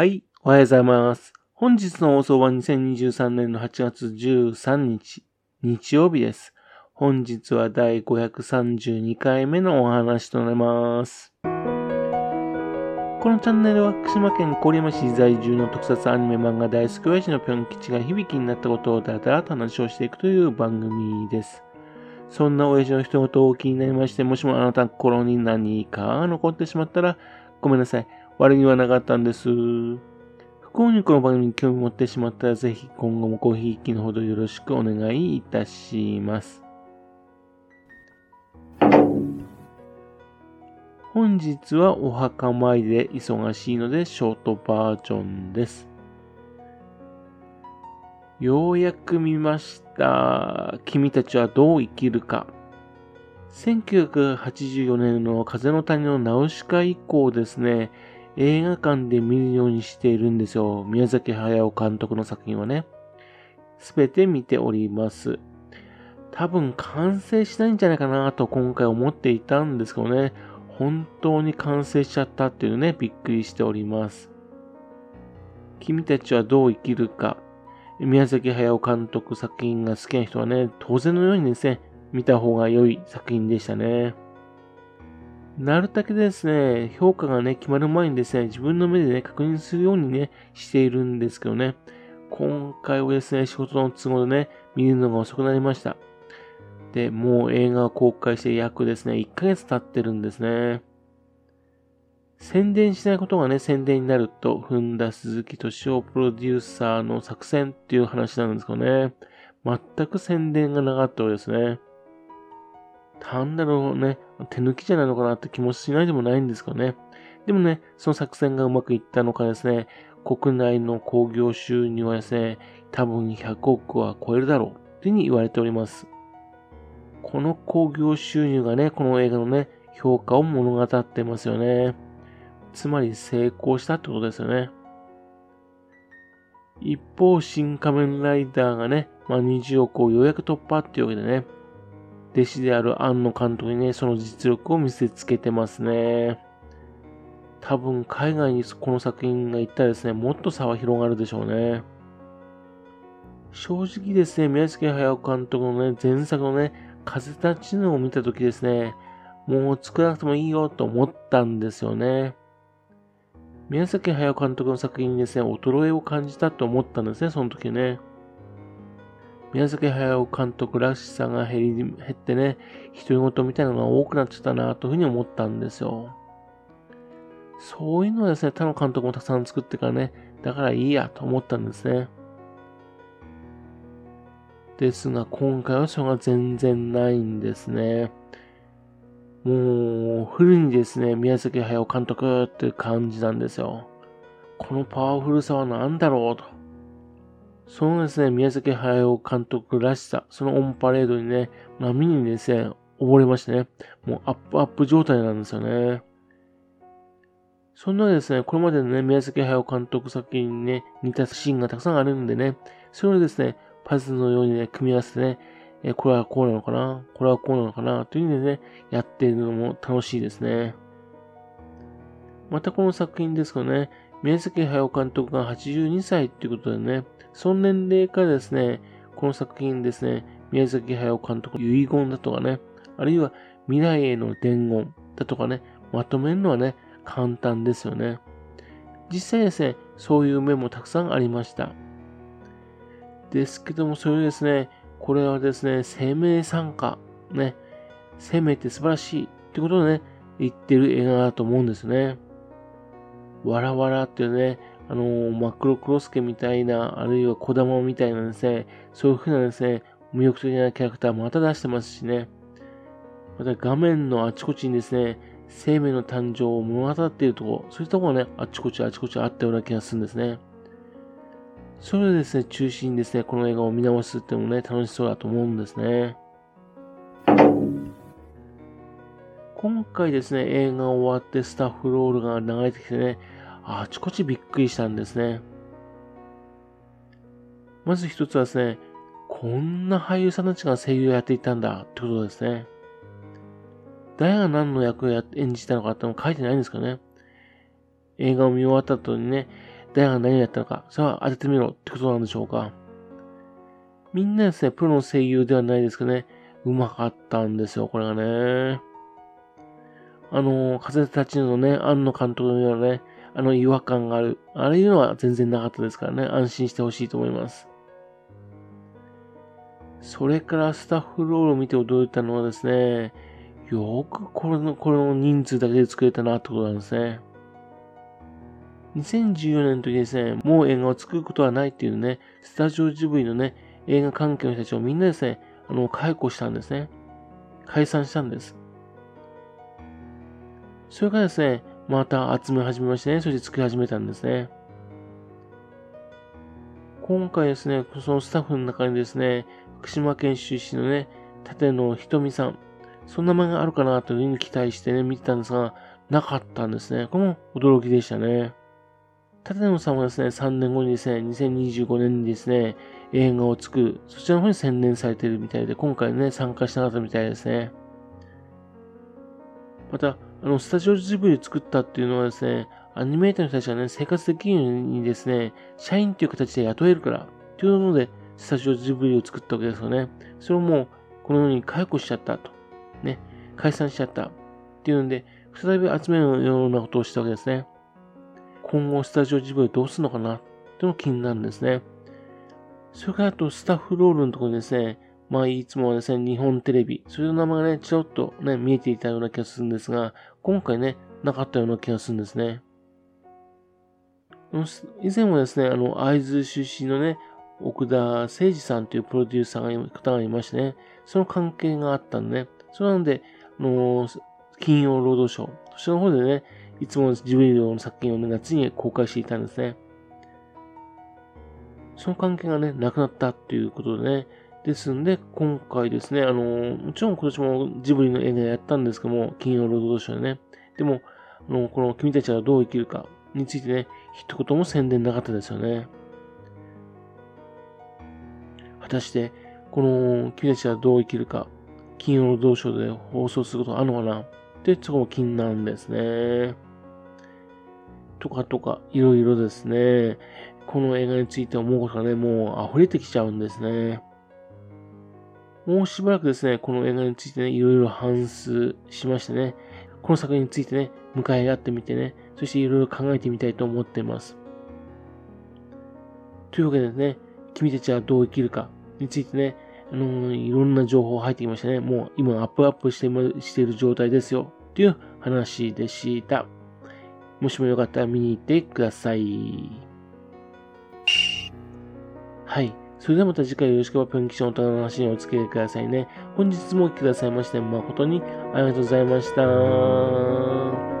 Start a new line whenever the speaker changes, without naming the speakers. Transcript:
はい、おはようございます。本日の放送は2023年の8月13日、日曜日です。本日は第532回目のお話となります。このチャンネルは福島県郡山市在住の特撮アニメ漫画大好き親父のぴょん吉が響きになったことをだらだらと話をしていくという番組です。そんな親父の一言を気になりまして、もしもあなた心に何か残ってしまったら、ごめんなさい。悪気はなかったんです。不幸にこの番組に興味持ってしまったら、ぜひ今後もごひいきのほどよろしくお願いいたします。本日はお墓参りで忙しいのでショートバージョンです。ようやく見ました。君たちはどう生きるか。1984年の風の谷のナウシカ以降ですね、映画館で見るようにしているんですよ。宮崎駿監督の作品はね。すべて見ております。多分完成しないんじゃないかなと今回思っていたんですけどね。本当に完成しちゃったっていうね、びっくりしております。君たちはどう生きるか。宮崎駿監督作品が好きな人はね、当然のようにですね、見た方が良い作品でしたね。なるだけですね、評価がね、決まる前にですね、自分の目でね、確認するようにね、しているんですけどね、今回はですね、仕事の都合でね、見るのが遅くなりました。で、もう映画を公開して約ですね、1ヶ月経ってるんですね。宣伝しないことがね、宣伝になると踏んだ鈴木敏夫プロデューサーの作戦っていう話なんですけどね、全く宣伝がなかったようですね。単なるね、手抜きじゃないのかなって気もしないでもないんですけどね。でもね、その作戦がうまくいったのかですね、国内の興行収入はですね、多分100億は超えるだろうっていうふうに言われております。この興行収入がね、この映画のね、評価を物語ってますよね。つまり成功したってことですよね。一方、新仮面ライダーがね、まあ、20億をようやく突破っていうわけでね、弟子である庵野監督にね、その実力を見せつけてますね。多分海外にこの作品が行ったらですね、もっと差は広がるでしょうね。正直ですね、宮崎駿監督のね、前作のね、風立ちぬを見たときですね、もう作らなくてもいいよと思ったんですよね。宮崎駿監督の作品にですね、衰えを感じたと思ったんですね、その時ね。宮崎駿監督らしさが減り、減ってね、独り言みたいなのが多くなっちゃったなというふうに思ったんですよ。そういうのはですね、他の監督もたくさん作ってからね、だからいいやと思ったんですね。ですが、今回はそれが全然ないんですね。もう、フルにですね、宮崎駿監督っていう感じなんですよ。このパワフルさは何だろうと。そのですね、宮崎駿監督らしさ、そのオンパレードにね、波にですね、溺れましてね、もうアップアップ状態なんですよね。そんなですね、これまでのね、宮崎駿監督作品にね、似たシーンがたくさんあるんでね、それをですね、パズルのようにね、組み合わせてね、えこれはこうなのかな？これはこうなのかな？というふうにね、やっているのも楽しいですね。またこの作品ですけどね、宮崎駿監督が82歳ということでね、その年齢からですね、この作品ですね、宮崎駿監督の遺言だとかね、あるいは未来への伝言だとかね、まとめるのはね、簡単ですよね。実際ですね、そういう面もたくさんありました。ですけども、それですね、これはですね、生命参加、ね、生命って素晴らしいってことをね、言ってる映画だと思うんですね。わらわらっていうね、あのー、マクロクロスケみたいな、あるいは小玉みたいなですね、そういう風なですね、魅力的なキャラクターまた出してますしね。また画面のあちこちにですね、生命の誕生を物語っているところ、そういったところがね、あちこちあちこちあったような気がするんですね。それをですね、中心にですね、この映画を見直すっていうのもね、楽しそうだと思うんですね。今回ですね、映画終わってスタッフロールが流れてきてね、あちこちびっくりしたんですね。まず一つはですね、こんな俳優さんたちが声優をやっていたんだってことですね。誰が何の役を演じたのかっての書いてないんですかね。映画を見終わった後にね、誰が何をやったのか、それは当ててみろってことなんでしょうか。みんなですね、プロの声優ではないですけどね、うまかったんですよ、これがね。あの、風立ちのね、庵野監督のようなね、あの違和感がある。ああいうのは全然なかったですからね、安心してほしいと思います。それからスタッフロールを見て驚いたのはですね、よくこれの、これの人数だけで作れたなってことなんですね。2014年の時ですね、もう映画を作ることはないっていうね、スタジオジブリのね、映画関係の人たちをみんなですね、あの、解雇したんですね。解散したんです。それからですね、また集め始めましてね、そして作り始めたんですね。今回ですね、そのスタッフの中にですね、福島県出身のね、立野ひとみさん、そんな漫画あるかなというふうに期待してね、見てたんですが、なかったんですね。これも驚きでしたね。立野さんはですね、3年後にですね、2025年にですね、映画を作る、そちらの方に専念されているみたいで、今回ね、参加しなかったみたいですね。また、あの、スタジオジブリを作ったっていうのはですね、アニメーターの人たちがね、生活できるようにですね、社員っていう形で雇えるから、というので、スタジオジブリを作ったわけですよね。それをもう、このように解雇しちゃったと。ね、解散しちゃった。っていうんで、再び集めるようなことをしたわけですね。今後、スタジオジブリどうするのかな？っていうのが気になるんですね。それからあと、スタッフロールのところにですね、まあ、いつもはですね、日本テレビ、そういう名前がね、ちょっとね、見えていたような気がするんですが、今回ね、なかったような気がするんですね。以前はですね、あの、会津出身のね、奥田誠二さんというプロデューサーが方がいましてね、その関係があったんでね、それなので、あの金曜ロードショー、そちらの方でね、いつもジブリの作品をね、夏に公開していたんですね。その関係がね、なくなったっていうことでね、ですんで、今回ですね、あのもちろん今年もジブリの映画やったんですけども、金曜ロードショーでね、でも、あのこの君たちはどう生きるかについてね、一言も宣伝なかったですよね。果たして、この君たちはどう生きるか、金曜ロードショーで放送することあるのかな？ってそこも気になるんですね。とかとか、いろいろですね、この映画について思うことがね、もう溢れてきちゃうんですね。もうしばらくですね、この映画についてね、いろいろ反数しましてね、この作品についてね、向かい合ってみてね、そしていろいろ考えてみたいと思っています。というわけでね、君たちはどう生きるかについてね、あの、いろんな情報入ってきましたね。もう今アップアップしてしている状態ですよ。という話でした。もしもよかったら見に行ってください。はい。それではまた次回よろしくばぴょん吉のお互いの話にお付き合いくださいね。本日もお聴きくださいまして誠にありがとうございました。